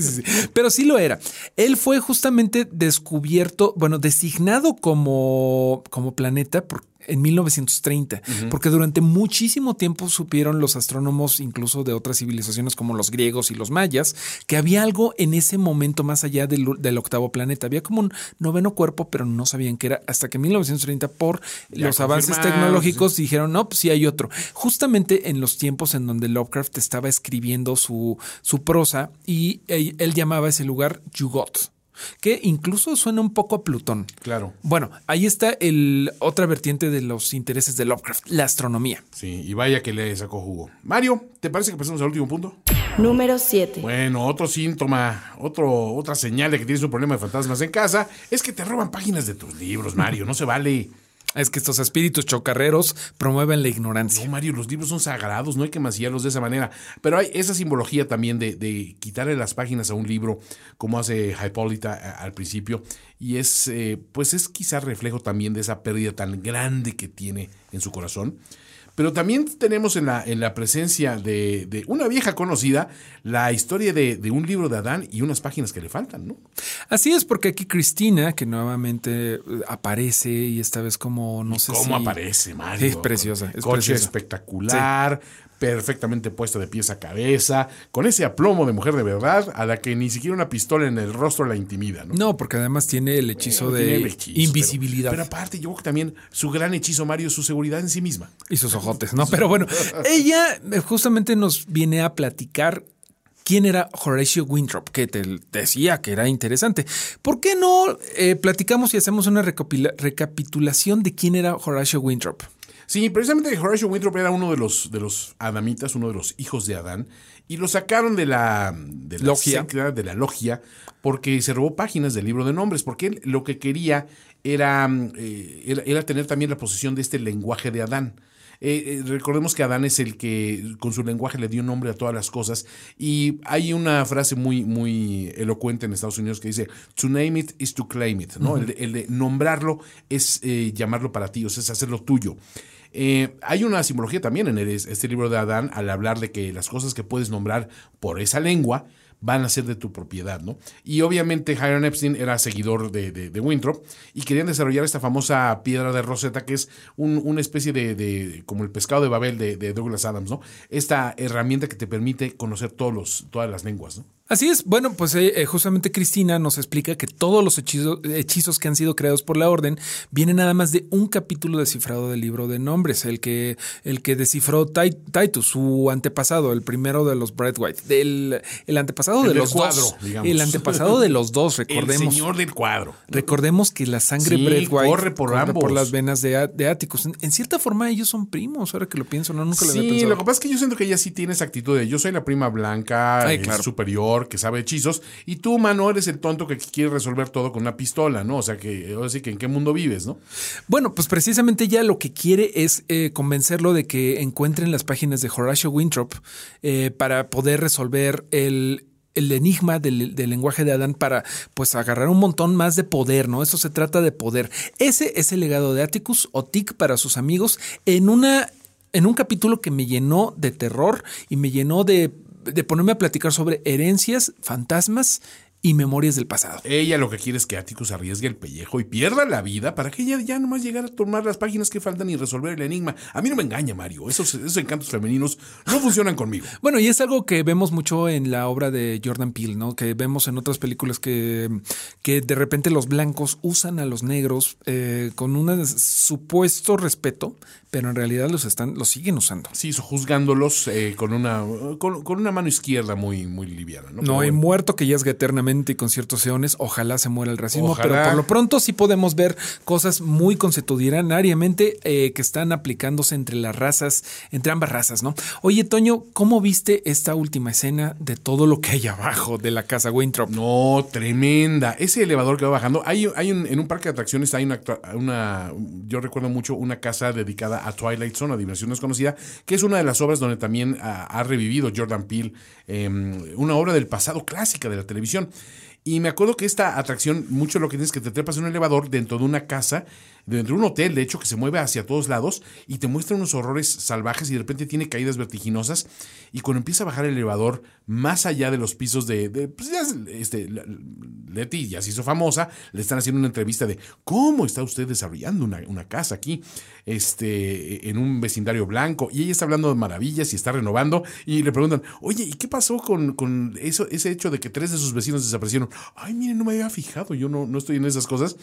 Pero sí lo era. Él fue justamente descubierto, bueno, designado como, como planeta porque en 1930, porque durante muchísimo tiempo supieron los astrónomos, incluso de otras civilizaciones como los griegos y los mayas, que había algo en ese momento más allá del, octavo planeta. Había como un noveno cuerpo, pero no sabían qué era, hasta que en 1930, por los avances tecnológicos, dijeron, no, pues sí hay otro. Justamente en los tiempos en donde Lovecraft estaba escribiendo su, su prosa y él, él llamaba ese lugar Yugot que incluso suena un poco a Plutón. Claro. Bueno, ahí está el otra vertiente de los intereses de Lovecraft, la astronomía. Sí, y vaya que le sacó jugo. Mario, ¿te parece que pasemos al último punto? Número 7. Bueno, otro síntoma, otro, otra señal de que tienes un problema de fantasmas en casa es que te roban páginas de tus libros, Mario. No se vale. Es que estos espíritus chocarreros promueven la ignorancia. No, Mario, los libros son sagrados, no hay que mancillarlos de esa manera. Pero hay esa simbología también de, quitarle las páginas a un libro, como hace Hipólita eh, al principio. Y es, eh, pues es quizás reflejo también de esa pérdida tan grande que tiene en su corazón. Pero también tenemos en la, en la presencia de, una vieja conocida la historia de, un libro de Adán y unas páginas que le faltan, ¿no? Así es, porque aquí Cristina, que nuevamente eh, aparece y esta vez como, no sé ¿Cómo aparece, Mario? Es preciosa. Es coche espectacular, perfectamente puesta de pies a cabeza, con ese aplomo de mujer de verdad, a la que ni siquiera una pistola en el rostro la intimida, ¿no? No, porque además tiene el hechizo de invisibilidad. Pero, aparte, yo creo que también su gran hechizo, Mario, es su seguridad en sí misma. Y sus ojotes, ¿no? Pero bueno, ella eh, justamente nos viene a platicar quién era Horatio Winthrop, que te decía que era interesante. ¿Por qué no eh, platicamos y hacemos una recapitulación de quién era Horatio Winthrop? Sí, precisamente Horatio Winthrop era uno de los, de los adamitas, uno de los hijos de Adán, y lo sacaron de la, de la logia. de la logia, porque se robó páginas del libro de nombres, porque él lo que quería era, eh, era, tener también la posesión de este lenguaje de Adán. Eh, eh, recordemos que Adán es el que con su lenguaje le dio nombre a todas las cosas y hay una frase muy, muy elocuente en Estados Unidos que dice, to name it is to claim it, ¿no? el, de, nombrarlo es llamarlo para ti, o sea, es hacerlo tuyo. Eh, hay una simbología también en este libro de Adán al hablar de que las cosas que puedes nombrar por esa lengua van a ser de tu propiedad, ¿no? Y obviamente Hiram Epstein era seguidor de, de, Winthrop y querían desarrollar esta famosa piedra de Rosetta, que es una especie de, como el pescado de Babel de, Douglas Adams, ¿no? Esta herramienta que te permite conocer todos los, todas las lenguas, ¿no? Así es. Bueno, pues eh, eh, justamente Cristina nos explica que todos los hechizos, que han sido creados por la orden vienen nada más de un capítulo descifrado del libro de nombres, el que, el que descifró Titus, su antepasado, el primero de los Brad White, del, el antepasado de los dos. El antepasado de los dos, recordemos. El señor del cuadro. Recordemos que la sangre Brad White corre por, las venas de, de Atticus. En, cierta forma ellos son primos, ahora que lo pienso, no nunca lo había pensado. Sí, lo que pasa es que yo siento que ella sí tiene esa actitud de yo soy la prima blanca, superior que sabe hechizos, y tú, mano, eres el tonto que quiere resolver todo con una pistola, ¿no? O sea, que, que en qué mundo vives, ¿no? Bueno, pues precisamente ya lo que quiere es eh, convencerlo de que encuentren las páginas de Horatio Winthrop eh, para poder resolver el, enigma del, lenguaje de Adán para pues agarrar un montón más de poder, ¿no? Eso se trata de poder. Ese es el legado de Atticus o Tic para sus amigos en una en un capítulo que me llenó de terror y me llenó de de ponerme a platicar sobre herencias, fantasmas y Memorias del Pasado. Ella lo que quiere es que Atticus arriesgue el pellejo y pierda la vida para que ella ya nomás llegara a tomar las páginas que faltan y resolver el enigma. A mí no me engaña, Mario. Esos, esos encantos femeninos no funcionan conmigo. Bueno, y es algo que vemos mucho en la obra de Jordan Peele, ¿no? Que vemos en otras películas que, que de repente los blancos usan a los negros eh, con un supuesto respeto, pero en realidad los están, los siguen usando. Sí, juzgándolos eh, con una con, con, una mano izquierda muy, muy liviana. No, no hay muerto que yazga eternamente y con ciertos eones. Ojalá se muera el racismo, pero por lo pronto sí podemos ver cosas muy consuetudinariamente eh, que están aplicándose entre las razas, entre ambas razas, ¿no? Oye, Toño, ¿cómo viste esta última escena de todo lo que hay abajo de la casa Winthrop? No, tremenda. Ese elevador que va bajando. Hay, hay un, en un parque de atracciones hay una, una, yo recuerdo mucho una casa dedicada a Twilight Zone, a Dimensión Desconocida, que es una de las obras donde también ha, revivido Jordan Peele, em, una obra del pasado clásica de la televisión. Y me acuerdo que esta atracción, mucho lo que tienes que te trepas en un elevador dentro de una casa, dentro de un hotel, de hecho, que se mueve hacia todos lados y te muestra unos horrores salvajes y de repente tiene caídas vertiginosas. Y cuando empieza a bajar el elevador más allá de los pisos de. pues ya, este, Leti ya se hizo famosa, le están haciendo una entrevista de cómo está usted desarrollando una, una casa aquí, este, en un vecindario blanco. Y ella está hablando de maravillas y está renovando. Y le preguntan, oye, ¿y qué pasó con, con eso, ese hecho de que tres de sus vecinos desaparecieron? Ay, miren, no me había fijado, yo no, no estoy en esas cosas.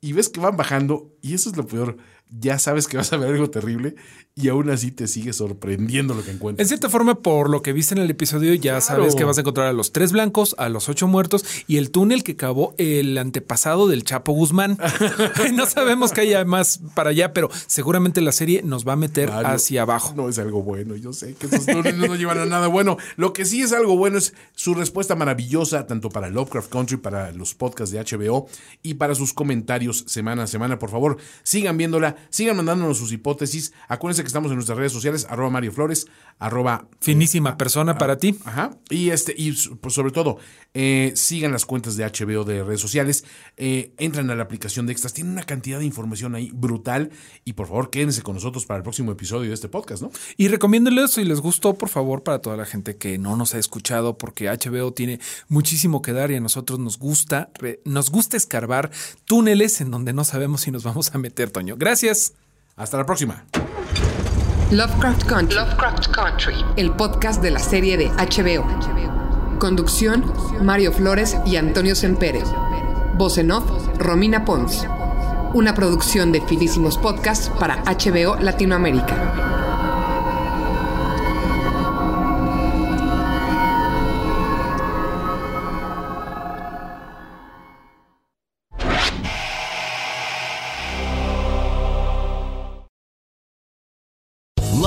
Y ves que van bajando, y eso es lo peor ya sabes que vas a ver algo terrible y aún así te sigue sorprendiendo lo que encuentras. En cierta forma, por lo que viste en el episodio, ya sabes que vas a encontrar a los tres blancos, a los ocho muertos y el túnel que cavó el antepasado del Chapo Guzmán. no sabemos que haya más para allá, pero seguramente la serie nos va a meter hacia abajo. No es algo bueno, yo sé que esos túneles no llevan a nada bueno. Lo que sí es algo bueno es su respuesta maravillosa, tanto para Lovecraft Country, para los podcasts de HBO y para sus comentarios semana a semana. Por favor, sigan viéndola Sigan mandándonos sus hipótesis. Acuérdense que estamos en nuestras redes sociales, arroba Mario Flores, arroba... Finísima persona para ti. Ajá. Y, este, y pues, sobre todo, eh, sigan las cuentas de HBO de redes sociales. Eh, entran a la aplicación de Extras. Tienen una cantidad de información ahí brutal. Y por favor, quédense con nosotros para el próximo episodio de este podcast, ¿no? Y recomiéndenles si les gustó, por favor, para toda la gente que no nos ha escuchado, porque HBO tiene muchísimo que dar y a nosotros nos gusta, nos gusta escarbar túneles en donde no sabemos si nos vamos a meter, Toño. Gracias. Hasta la próxima. Lovecraft Country. Lovecraft Country. El podcast de la serie de HBO. Conducción: Mario Flores y Antonio Sempere. Voz en off: Romina Pons. Una producción de Finísimos Podcasts para HBO Latinoamérica.